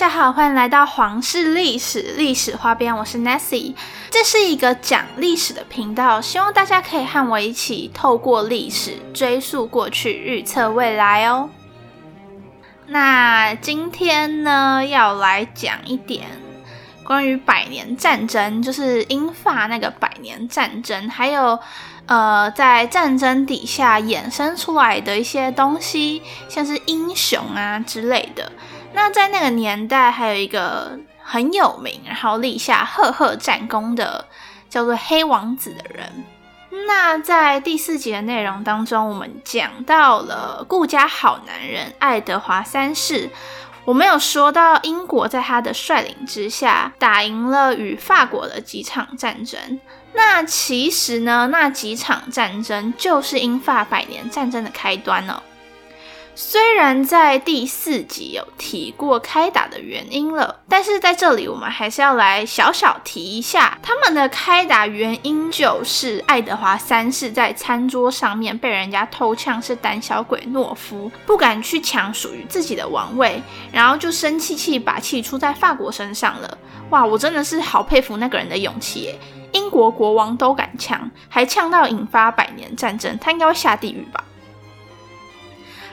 大家好，欢迎来到皇室历史历史花边，我是 Nessie，这是一个讲历史的频道，希望大家可以和我一起透过历史追溯过去，预测未来哦。那今天呢，要来讲一点关于百年战争，就是英法那个百年战争，还有呃，在战争底下衍生出来的一些东西，像是英雄啊之类的。那在那个年代，还有一个很有名，然后立下赫赫战功的，叫做黑王子的人。那在第四集的内容当中，我们讲到了顾家好男人爱德华三世。我们有说到英国在他的率领之下，打赢了与法国的几场战争。那其实呢，那几场战争就是英法百年战争的开端呢。虽然在第四集有提过开打的原因了，但是在这里我们还是要来小小提一下，他们的开打原因就是爱德华三世在餐桌上面被人家偷呛是胆小鬼懦夫，不敢去抢属于自己的王位，然后就生气气把气出在法国身上了。哇，我真的是好佩服那个人的勇气耶！英国国王都敢呛，还呛到引发百年战争，他应该会下地狱吧？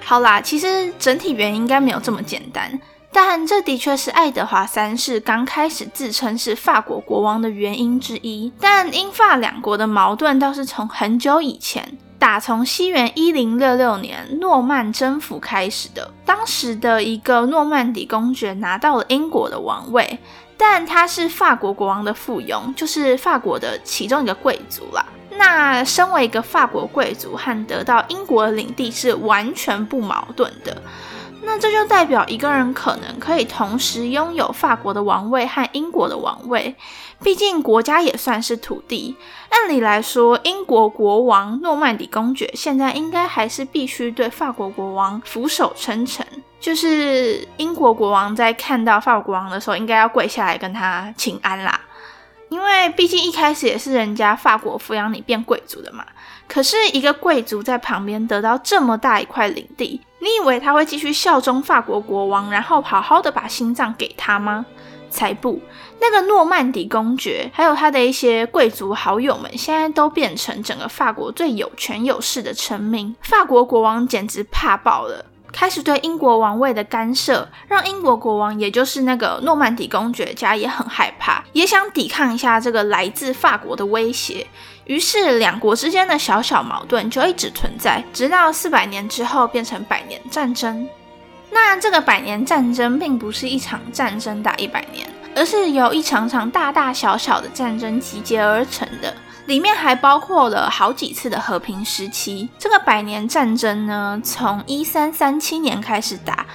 好啦，其实整体原因应该没有这么简单，但这的确是爱德华三世刚开始自称是法国国王的原因之一。但英法两国的矛盾倒是从很久以前，打从西元一零六六年诺曼征服开始的。当时的一个诺曼底公爵拿到了英国的王位，但他是法国国王的附庸，就是法国的其中一个贵族啦。那身为一个法国贵族和得到英国的领地是完全不矛盾的。那这就代表一个人可能可以同时拥有法国的王位和英国的王位，毕竟国家也算是土地。按理来说，英国国王诺曼底公爵现在应该还是必须对法国国王俯首称臣，就是英国国王在看到法国国王的时候，应该要跪下来跟他请安啦。因为毕竟一开始也是人家法国抚养你变贵族的嘛，可是一个贵族在旁边得到这么大一块领地，你以为他会继续效忠法国国王，然后好好的把心脏给他吗？才不！那个诺曼底公爵还有他的一些贵族好友们，现在都变成整个法国最有权有势的臣民，法国国王简直怕爆了。开始对英国王位的干涉，让英国国王，也就是那个诺曼底公爵家也很害怕，也想抵抗一下这个来自法国的威胁。于是两国之间的小小矛盾就一直存在，直到四百年之后变成百年战争。那这个百年战争并不是一场战争打一百年，而是由一场场大大小小的战争集结而成的。里面还包括了好几次的和平时期。这个百年战争呢，从一三三七年开始打，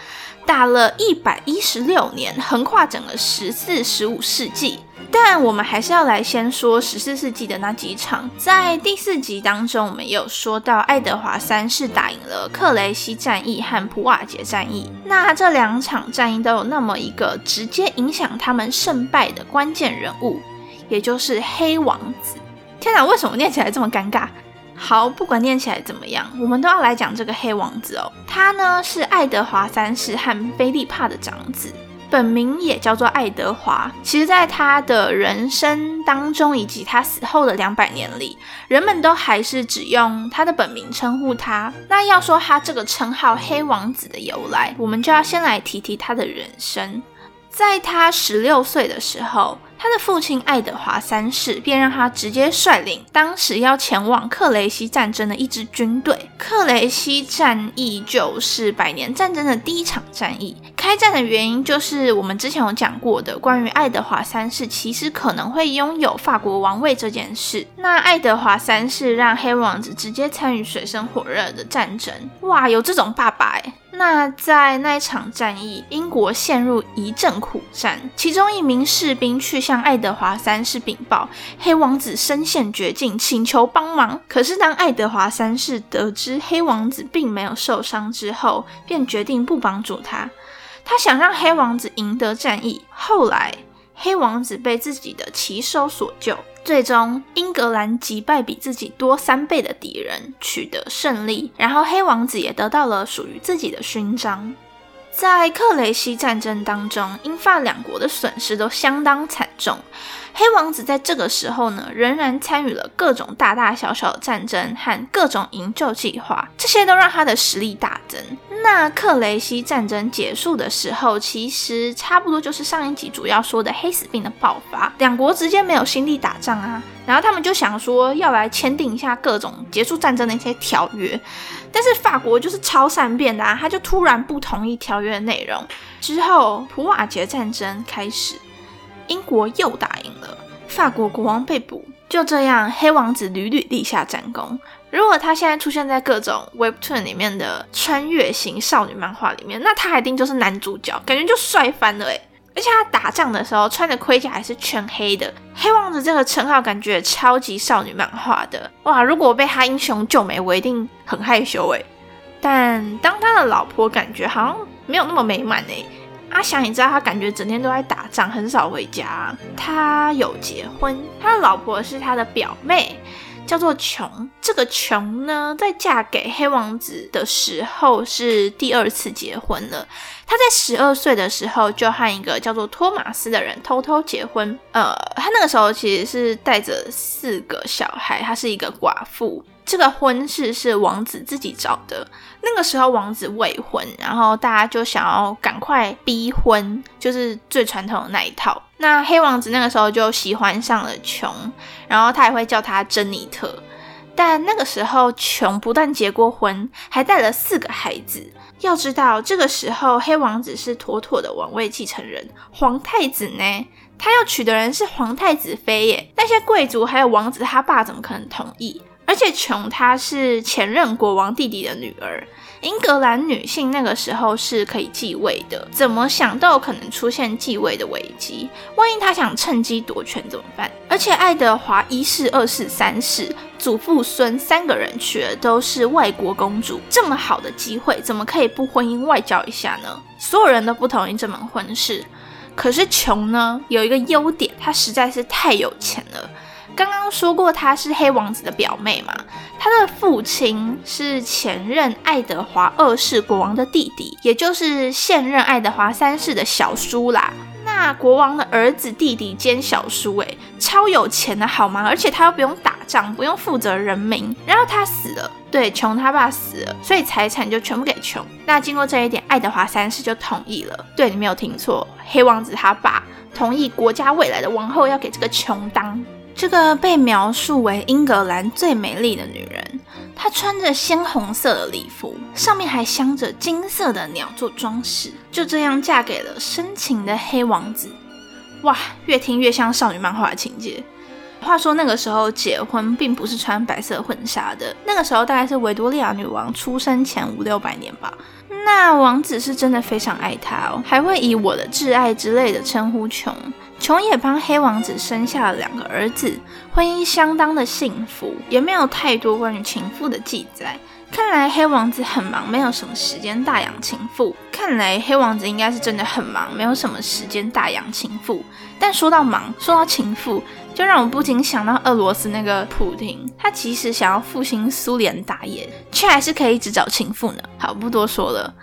打了一百一十六年，横跨整个十四、十五世纪。但我们还是要来先说十四世纪的那几场。在第四集当中，我们有说到爱德华三世打赢了克雷西战役和普瓦捷战役。那这两场战役都有那么一个直接影响他们胜败的关键人物，也就是黑王子。天哪，为什么念起来这么尴尬？好，不管念起来怎么样，我们都要来讲这个黑王子哦。他呢是爱德华三世和菲利帕的长子，本名也叫做爱德华。其实，在他的人生当中，以及他死后的两百年里，人们都还是只用他的本名称呼他。那要说他这个称号“黑王子”的由来，我们就要先来提提他的人生。在他十六岁的时候。他的父亲爱德华三世便让他直接率领当时要前往克雷西战争的一支军队。克雷西战役就是百年战争的第一场战役。开战的原因就是我们之前有讲过的，关于爱德华三世其实可能会拥有法国王位这件事。那爱德华三世让黑王子直接参与水深火热的战争，哇，有这种爸爸哎！那在那一场战役，英国陷入一阵苦战，其中一名士兵去向爱德华三世禀报，黑王子身陷绝境，请求帮忙。可是当爱德华三世得知黑王子并没有受伤之后，便决定不帮助他。他想让黑王子赢得战役。后来，黑王子被自己的骑手所救。最终，英格兰击败比自己多三倍的敌人，取得胜利。然后，黑王子也得到了属于自己的勋章。在克雷西战争当中，英法两国的损失都相当惨重。黑王子在这个时候呢，仍然参与了各种大大小小的战争和各种营救计划，这些都让他的实力大增。那克雷西战争结束的时候，其实差不多就是上一集主要说的黑死病的爆发，两国之间没有心力打仗啊，然后他们就想说要来签订一下各种结束战争的一些条约，但是法国就是超善变的啊，他就突然不同意条约的内容，之后普瓦捷战争开始。英国又打赢了，法国国王被捕。就这样，黑王子屡屡立下战功。如果他现在出现在各种 Webtoon 里面的穿越型少女漫画里面，那他一定就是男主角，感觉就帅翻了诶而且他打仗的时候穿的盔甲还是全黑的，黑王子这个称号感觉超级少女漫画的哇！如果被他英雄救美，我一定很害羞诶但当他的老婆，感觉好像没有那么美满诶阿翔，你知道他感觉整天都在打仗，很少回家。他有结婚，他的老婆是他的表妹，叫做琼。这个琼呢，在嫁给黑王子的时候是第二次结婚了。他在十二岁的时候就和一个叫做托马斯的人偷偷结婚。呃，他那个时候其实是带着四个小孩，他是一个寡妇。这个婚事是王子自己找的。那个时候王子未婚，然后大家就想要赶快逼婚，就是最传统的那一套。那黑王子那个时候就喜欢上了琼，然后他也会叫她珍妮特。但那个时候琼不但结过婚，还带了四个孩子。要知道，这个时候黑王子是妥妥的王位继承人，皇太子呢，他要娶的人是皇太子妃耶。那些贵族还有王子他爸怎么可能同意？而且琼她是前任国王弟弟的女儿，英格兰女性那个时候是可以继位的，怎么想都有可能出现继位的危机。万一他想趁机夺权怎么办？而且爱德华一世、二世、三世祖父孙三个人娶的都是外国公主，这么好的机会，怎么可以不婚姻外交一下呢？所有人都不同意这门婚事，可是琼呢有一个优点，她实在是太有钱了。刚刚说过她是黑王子的表妹嘛，她的父亲是前任爱德华二世国王的弟弟，也就是现任爱德华三世的小叔啦。那国王的儿子、弟弟兼小叔，诶，超有钱的好吗？而且他又不用打仗，不用负责人民。然后他死了，对，穷他爸死了，所以财产就全部给穷。那经过这一点，爱德华三世就同意了。对你没有听错，黑王子他爸同意国家未来的王后要给这个穷当。这个被描述为英格兰最美丽的女人，她穿着鲜红色的礼服，上面还镶着金色的鸟做装饰，就这样嫁给了深情的黑王子。哇，越听越像少女漫画情节。话说那个时候结婚并不是穿白色婚纱的，那个时候大概是维多利亚女王出生前五六百年吧。那王子是真的非常爱她哦，还会以我的挚爱之类的称呼琼。琼也帮黑王子生下了两个儿子，婚姻相当的幸福，也没有太多关于情妇的记载。看来黑王子很忙，没有什么时间大养情妇。看来黑王子应该是真的很忙，没有什么时间大养情妇。但说到忙，说到情妇，就让我不禁想到俄罗斯那个普廷，他其实想要复兴苏联大业，却还是可以只找情妇呢。好，不多说了。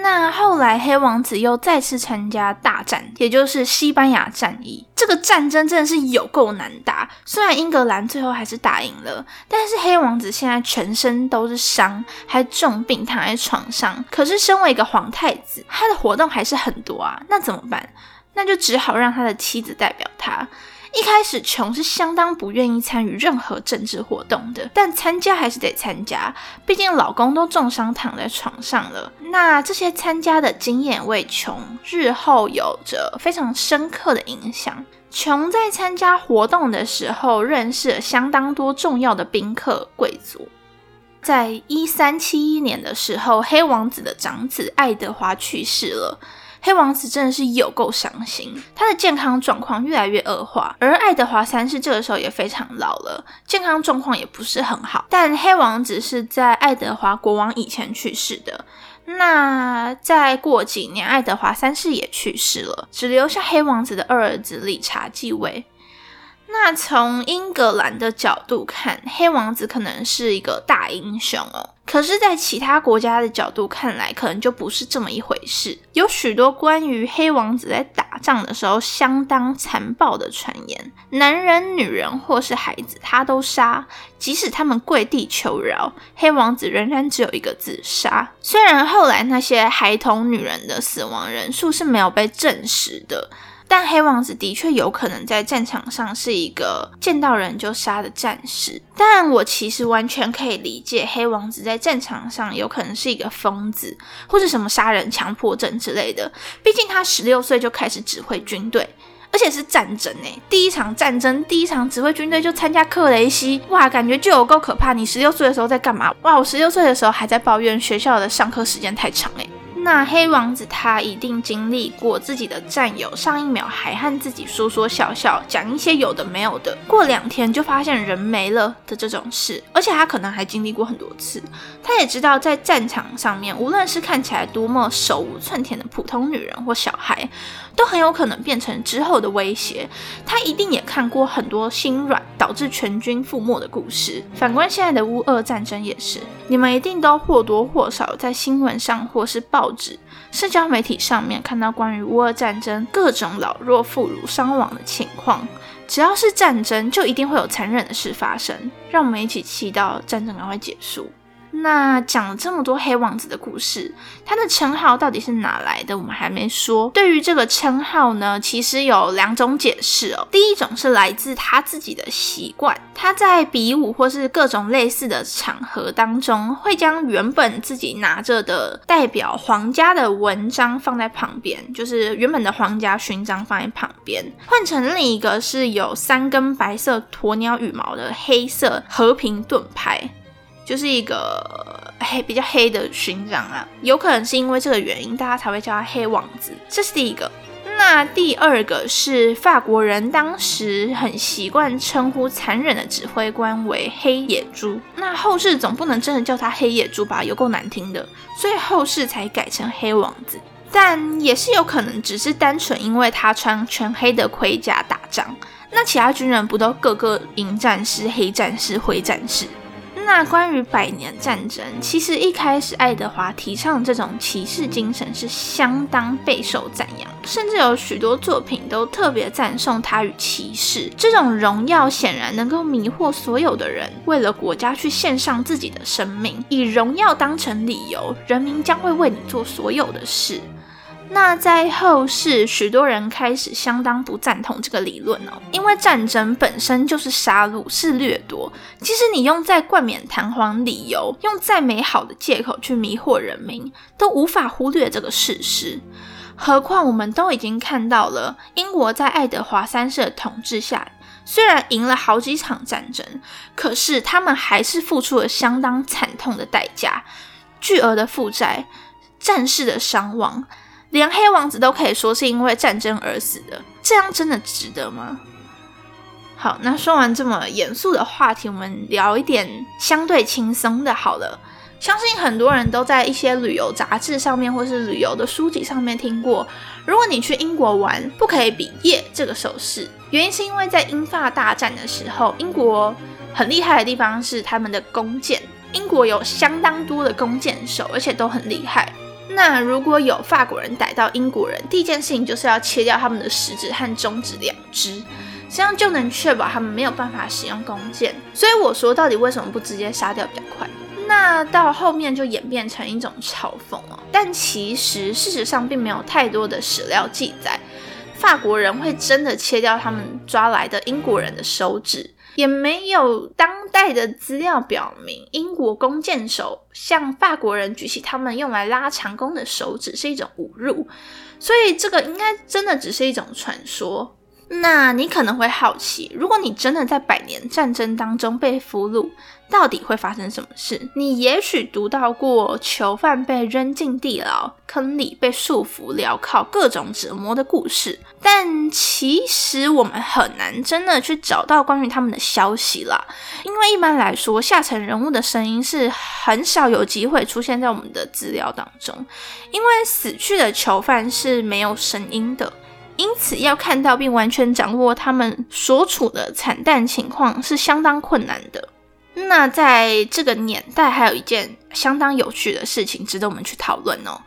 那后来，黑王子又再次参加大战，也就是西班牙战役。这个战争真的是有够难打。虽然英格兰最后还是打赢了，但是黑王子现在全身都是伤，还重病躺在床上。可是身为一个皇太子，他的活动还是很多啊。那怎么办？那就只好让他的妻子代表他。一开始，琼是相当不愿意参与任何政治活动的，但参加还是得参加，毕竟老公都重伤躺在床上了。那这些参加的经验为琼日后有着非常深刻的影响。琼在参加活动的时候，认识了相当多重要的宾客贵族。在一三七一年的时候，黑王子的长子爱德华去世了。黑王子真的是有够伤心，他的健康状况越来越恶化，而爱德华三世这个时候也非常老了，健康状况也不是很好。但黑王子是在爱德华国王以前去世的，那再过几年，爱德华三世也去世了，只留下黑王子的二儿子理查继位。那从英格兰的角度看，黑王子可能是一个大英雄哦。可是，在其他国家的角度看来，可能就不是这么一回事。有许多关于黑王子在打仗的时候相当残暴的传言，男人、女人或是孩子，他都杀。即使他们跪地求饶，黑王子仍然只有一个字：杀。虽然后来那些孩童、女人的死亡人数是没有被证实的。但黑王子的确有可能在战场上是一个见到人就杀的战士，但我其实完全可以理解黑王子在战场上有可能是一个疯子，或是什么杀人强迫症之类的。毕竟他十六岁就开始指挥军队，而且是战争诶，第一场战争，第一场指挥军队就参加克雷西，哇，感觉就有够可怕。你十六岁的时候在干嘛？哇，我十六岁的时候还在抱怨学校的上课时间太长诶。那黑王子他一定经历过自己的战友上一秒还和自己说说笑笑，讲一些有的没有的，过两天就发现人没了的这种事，而且他可能还经历过很多次。他也知道在战场上面，无论是看起来多么手无寸铁的普通女人或小孩。都很有可能变成之后的威胁。他一定也看过很多心软导致全军覆没的故事。反观现在的乌俄战争也是，你们一定都或多或少在新闻上或是报纸、社交媒体上面看到关于乌俄战争各种老弱妇孺伤亡的情况。只要是战争，就一定会有残忍的事发生。让我们一起祈祷战争赶快结束。那讲了这么多黑王子的故事，他的称号到底是哪来的？我们还没说。对于这个称号呢，其实有两种解释哦。第一种是来自他自己的习惯，他在比武或是各种类似的场合当中，会将原本自己拿着的代表皇家的文章放在旁边，就是原本的皇家勋章放在旁边，换成另一个是有三根白色鸵鸟羽毛的黑色和平盾牌。就是一个黑比较黑的勋章啊，有可能是因为这个原因，大家才会叫他黑王子。这是第一个。那第二个是法国人当时很习惯称呼残忍的指挥官为黑野猪。那后世总不能真的叫他黑野猪吧，有够难听的，所以后世才改成黑王子。但也是有可能只是单纯因为他穿全黑的盔甲打仗，那其他军人不都个个银战士、黑战士、灰战士？那关于百年战争，其实一开始爱德华提倡这种骑士精神是相当备受赞扬，甚至有许多作品都特别赞颂他与骑士这种荣耀，显然能够迷惑所有的人，为了国家去献上自己的生命，以荣耀当成理由，人民将会为你做所有的事。那在后世，许多人开始相当不赞同这个理论哦，因为战争本身就是杀戮，是掠夺。即使你用再冠冕堂皇理由，用再美好的借口去迷惑人民，都无法忽略这个事实。何况我们都已经看到了，英国在爱德华三世的统治下，虽然赢了好几场战争，可是他们还是付出了相当惨痛的代价，巨额的负债，战士的伤亡。连黑王子都可以说是因为战争而死的，这样真的值得吗？好，那说完这么严肃的话题，我们聊一点相对轻松的。好了，相信很多人都在一些旅游杂志上面或是旅游的书籍上面听过，如果你去英国玩，不可以比耶这个手势。原因是因为在英法大战的时候，英国很厉害的地方是他们的弓箭，英国有相当多的弓箭手，而且都很厉害。那如果有法国人逮到英国人，第一件事情就是要切掉他们的食指和中指两只，这样就能确保他们没有办法使用弓箭。所以我说，到底为什么不直接杀掉比较快？那到后面就演变成一种嘲讽哦。但其实事实上并没有太多的史料记载，法国人会真的切掉他们抓来的英国人的手指。也没有当代的资料表明，英国弓箭手向法国人举起他们用来拉长弓的手指是一种侮辱，所以这个应该真的只是一种传说。那你可能会好奇，如果你真的在百年战争当中被俘虏，到底会发生什么事？你也许读到过囚犯被扔进地牢坑里，被束缚镣铐，各种折磨的故事，但其实我们很难真的去找到关于他们的消息啦。因为一般来说，下层人物的声音是很少有机会出现在我们的资料当中，因为死去的囚犯是没有声音的。因此要看到并完全掌握他们所处的惨淡情况是相当困难的。那在这个年代，还有一件相当有趣的事情值得我们去讨论哦。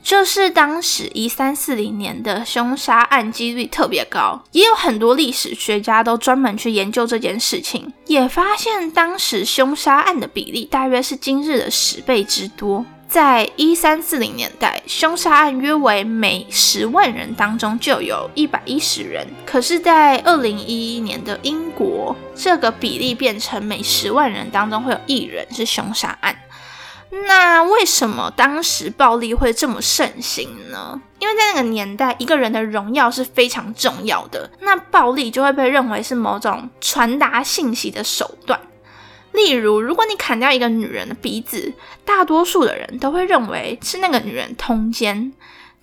就是当时一三四零年的凶杀案几率特别高，也有很多历史学家都专门去研究这件事情，也发现当时凶杀案的比例大约是今日的十倍之多。在一三四零年代，凶杀案约为每十万人当中就有一百一十人，可是，在二零一一年的英国，这个比例变成每十万人当中会有一人是凶杀案。那为什么当时暴力会这么盛行呢？因为在那个年代，一个人的荣耀是非常重要的，那暴力就会被认为是某种传达信息的手段。例如，如果你砍掉一个女人的鼻子，大多数的人都会认为是那个女人通奸。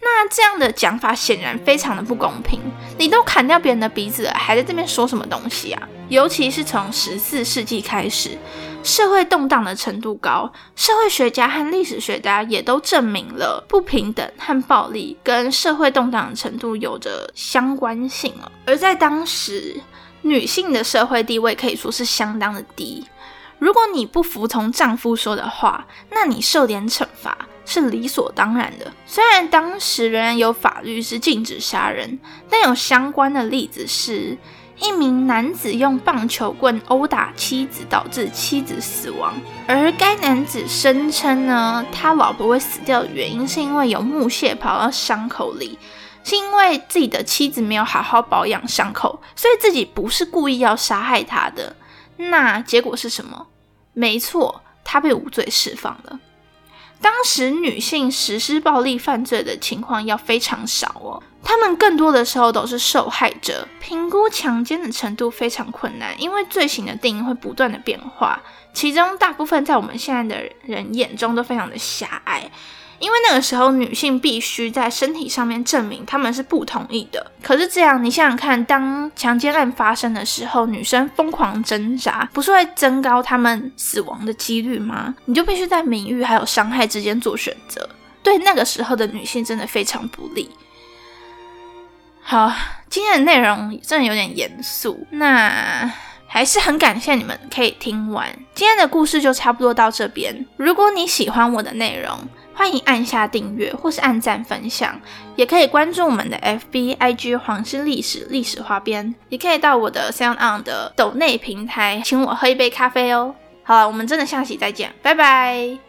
那这样的讲法显然非常的不公平。你都砍掉别人的鼻子了，还在这边说什么东西啊？尤其是从十四世纪开始。社会动荡的程度高，社会学家和历史学家也都证明了不平等和暴力跟社会动荡的程度有着相关性了。而在当时，女性的社会地位可以说是相当的低。如果你不服从丈夫说的话，那你受点惩罚是理所当然的。虽然当时仍然有法律是禁止杀人，但有相关的例子是。一名男子用棒球棍殴打妻子，导致妻子死亡。而该男子声称呢，他老婆会死掉的原因是因为有木屑跑到伤口里，是因为自己的妻子没有好好保养伤口，所以自己不是故意要杀害他的。那结果是什么？没错，他被无罪释放了。当时女性实施暴力犯罪的情况要非常少哦。他们更多的时候都是受害者，评估强奸的程度非常困难，因为罪行的定义会不断的变化，其中大部分在我们现在的人眼中都非常的狭隘，因为那个时候女性必须在身体上面证明他们是不同意的。可是这样，你想想看，当强奸案发生的时候，女生疯狂挣扎，不是会增高他们死亡的几率吗？你就必须在名誉还有伤害之间做选择，对那个时候的女性真的非常不利。好，今天的内容真的有点严肃，那还是很感谢你们可以听完。今天的故事就差不多到这边。如果你喜欢我的内容，欢迎按下订阅或是按赞分享，也可以关注我们的 FB IG 黄氏历史历史花边，也可以到我的 Sound On 的抖内平台请我喝一杯咖啡哦。好了，我们真的下期再见，拜拜。